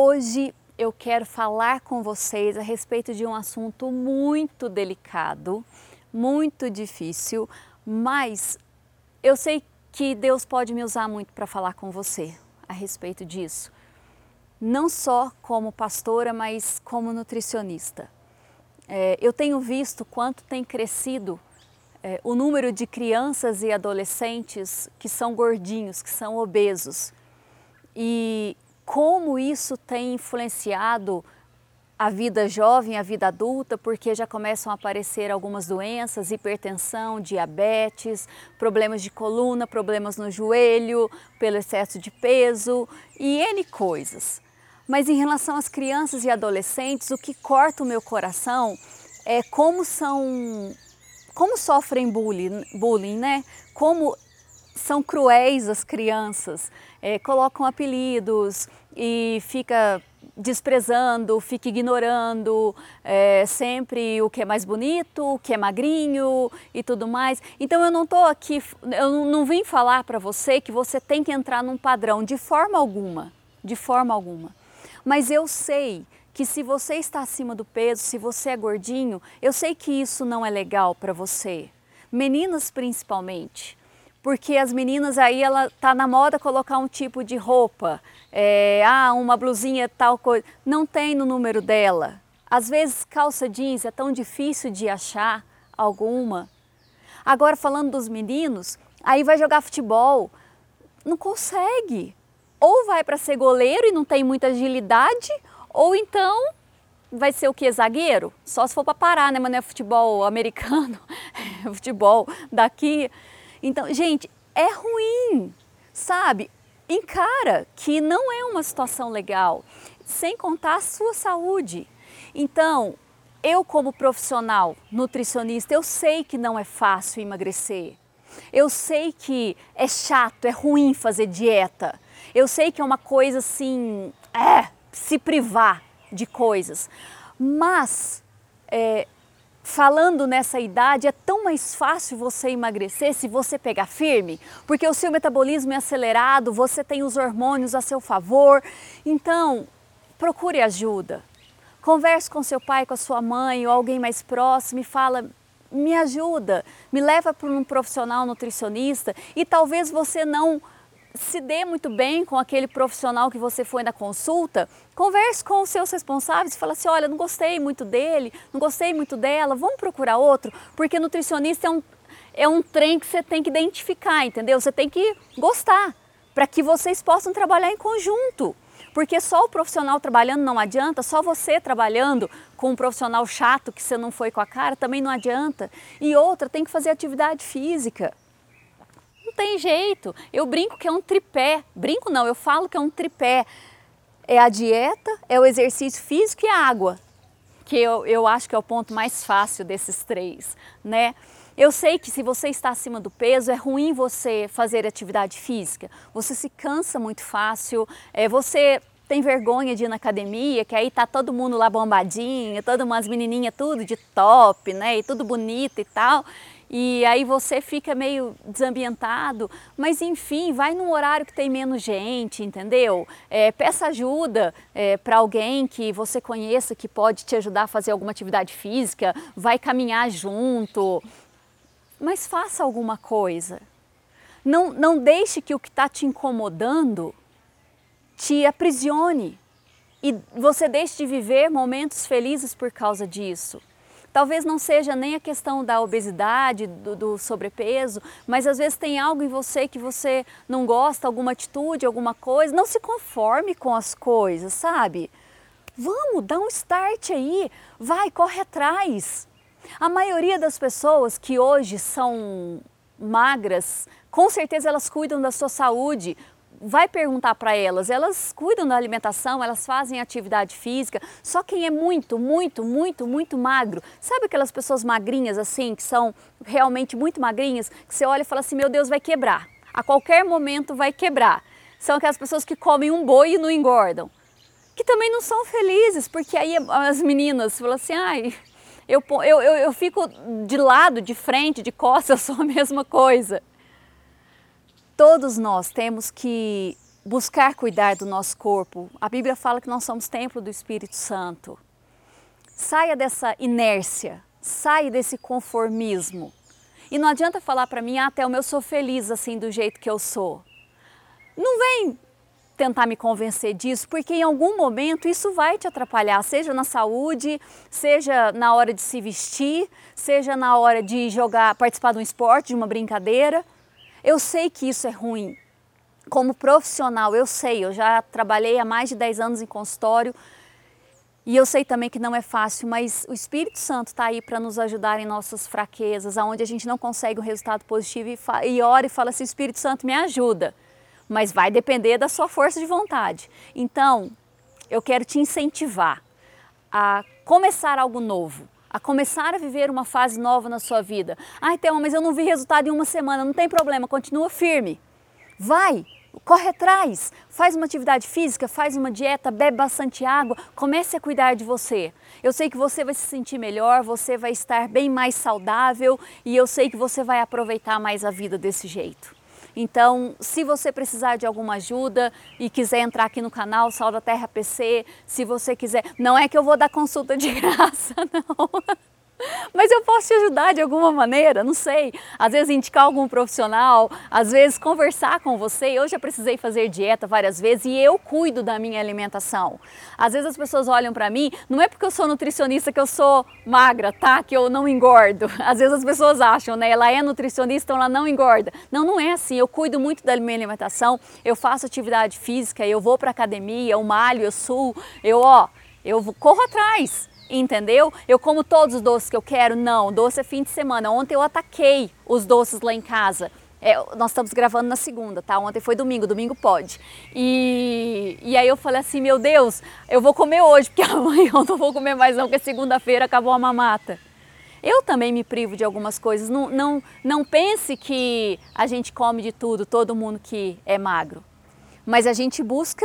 Hoje eu quero falar com vocês a respeito de um assunto muito delicado, muito difícil, mas eu sei que Deus pode me usar muito para falar com você a respeito disso. Não só como pastora, mas como nutricionista. É, eu tenho visto quanto tem crescido é, o número de crianças e adolescentes que são gordinhos, que são obesos. E como isso tem influenciado a vida jovem, a vida adulta, porque já começam a aparecer algumas doenças, hipertensão, diabetes, problemas de coluna, problemas no joelho, pelo excesso de peso e N coisas. Mas em relação às crianças e adolescentes, o que corta o meu coração é como são como sofrem bullying, bullying né? Como são cruéis as crianças, é, colocam apelidos e fica desprezando, fica ignorando é, sempre o que é mais bonito, o que é magrinho e tudo mais. Então eu não estou aqui, eu não vim falar para você que você tem que entrar num padrão de forma alguma, de forma alguma. Mas eu sei que se você está acima do peso, se você é gordinho, eu sei que isso não é legal para você. Meninas principalmente, porque as meninas aí ela tá na moda colocar um tipo de roupa, é, ah, uma blusinha tal coisa, não tem no número dela. Às vezes calça jeans é tão difícil de achar alguma. Agora falando dos meninos, aí vai jogar futebol, não consegue. Ou vai para ser goleiro e não tem muita agilidade, ou então vai ser o que? Zagueiro? Só se for para parar, né? Mas não é futebol americano, é futebol daqui. Então, gente, é ruim, sabe? Encara que não é uma situação legal, sem contar a sua saúde. Então, eu como profissional nutricionista, eu sei que não é fácil emagrecer. Eu sei que é chato, é ruim fazer dieta. Eu sei que é uma coisa assim, é, se privar de coisas. Mas, é, falando nessa idade, é tão mais fácil você emagrecer se você pegar firme, porque o seu metabolismo é acelerado, você tem os hormônios a seu favor. Então, procure ajuda. Converse com seu pai, com a sua mãe ou alguém mais próximo e fala: me ajuda, me leva para um profissional nutricionista e talvez você não se dê muito bem com aquele profissional que você foi na consulta, converse com os seus responsáveis e fala assim, olha, não gostei muito dele, não gostei muito dela, vamos procurar outro, porque nutricionista é um, é um trem que você tem que identificar, entendeu? Você tem que gostar, para que vocês possam trabalhar em conjunto. Porque só o profissional trabalhando não adianta, só você trabalhando com um profissional chato que você não foi com a cara também não adianta. E outra, tem que fazer atividade física tem jeito. Eu brinco que é um tripé. Brinco não, eu falo que é um tripé. É a dieta, é o exercício físico e a água, que eu, eu acho que é o ponto mais fácil desses três, né? Eu sei que se você está acima do peso, é ruim você fazer atividade física. Você se cansa muito fácil, é, você tem vergonha de ir na academia, que aí tá todo mundo lá bombadinho, todas umas menininhas tudo de top, né? E tudo bonito e tal e aí você fica meio desambientado, mas enfim, vai num horário que tem menos gente, entendeu? É, peça ajuda é, para alguém que você conheça que pode te ajudar a fazer alguma atividade física, vai caminhar junto, mas faça alguma coisa. Não, não deixe que o que está te incomodando te aprisione e você deixe de viver momentos felizes por causa disso. Talvez não seja nem a questão da obesidade, do, do, sobrepeso, mas às vezes tem algo em você que você não gosta, alguma atitude, alguma coisa. Não se conforme com as coisas, sabe? Vamos, dá um start aí, vai, corre atrás. A maioria das pessoas que hoje são magras, com certeza elas cuidam da sua saúde, vai perguntar para elas, elas cuidam da alimentação, elas fazem atividade física, só quem é muito, muito, muito, muito magro, sabe aquelas pessoas magrinhas assim, que são realmente muito magrinhas, que você olha e fala assim, meu Deus, vai quebrar, a qualquer momento vai quebrar. São aquelas pessoas que comem um boi e não engordam, que também não são felizes, porque aí as meninas falam assim, ai, eu, eu, eu, eu fico de lado, de frente, de costas, eu sou a mesma coisa. Todos nós temos que buscar cuidar do nosso corpo. A Bíblia fala que nós somos templo do Espírito Santo. Saia dessa inércia, saia desse conformismo. E não adianta falar para mim, ah, Thelma, eu sou feliz assim do jeito que eu sou. Não vem tentar me convencer disso, porque em algum momento isso vai te atrapalhar, seja na saúde, seja na hora de se vestir, seja na hora de jogar, participar de um esporte, de uma brincadeira. Eu sei que isso é ruim. Como profissional, eu sei, eu já trabalhei há mais de 10 anos em consultório e eu sei também que não é fácil, mas o Espírito Santo está aí para nos ajudar em nossas fraquezas, aonde a gente não consegue um resultado positivo e, e ora e fala assim, Espírito Santo me ajuda mas vai depender da sua força de vontade. Então, eu quero te incentivar a começar algo novo, a começar a viver uma fase nova na sua vida. Ai, Thelma, mas eu não vi resultado em uma semana, não tem problema, continua firme. Vai, corre atrás, faz uma atividade física, faz uma dieta, bebe bastante água, comece a cuidar de você. Eu sei que você vai se sentir melhor, você vai estar bem mais saudável e eu sei que você vai aproveitar mais a vida desse jeito. Então, se você precisar de alguma ajuda e quiser entrar aqui no canal Sal da Terra PC, se você quiser, não é que eu vou dar consulta de graça, não. Mas eu posso te ajudar de alguma maneira, não sei. Às vezes indicar algum profissional, às vezes conversar com você. Eu já precisei fazer dieta várias vezes e eu cuido da minha alimentação. Às vezes as pessoas olham para mim, não é porque eu sou nutricionista que eu sou magra, tá? Que eu não engordo. Às vezes as pessoas acham, né? Ela é nutricionista, então ela não engorda. Não, não é assim. Eu cuido muito da minha alimentação, eu faço atividade física, eu vou para academia, eu malho, eu suo, eu, ó, eu corro atrás entendeu? Eu como todos os doces que eu quero? Não, doce é fim de semana. Ontem eu ataquei os doces lá em casa. É, nós estamos gravando na segunda, tá? Ontem foi domingo, domingo pode. E, e aí eu falei assim, meu Deus, eu vou comer hoje, porque amanhã eu não vou comer mais não, porque segunda-feira acabou a mamata. Eu também me privo de algumas coisas. Não, não, não pense que a gente come de tudo, todo mundo que é magro. Mas a gente busca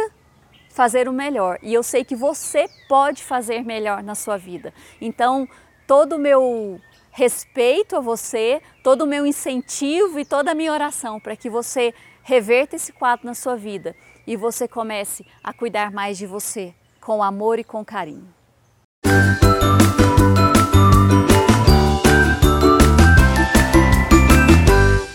fazer o melhor. E eu sei que você pode fazer melhor na sua vida. Então, todo o meu respeito a você, todo o meu incentivo e toda a minha oração para que você reverta esse quadro na sua vida e você comece a cuidar mais de você com amor e com carinho.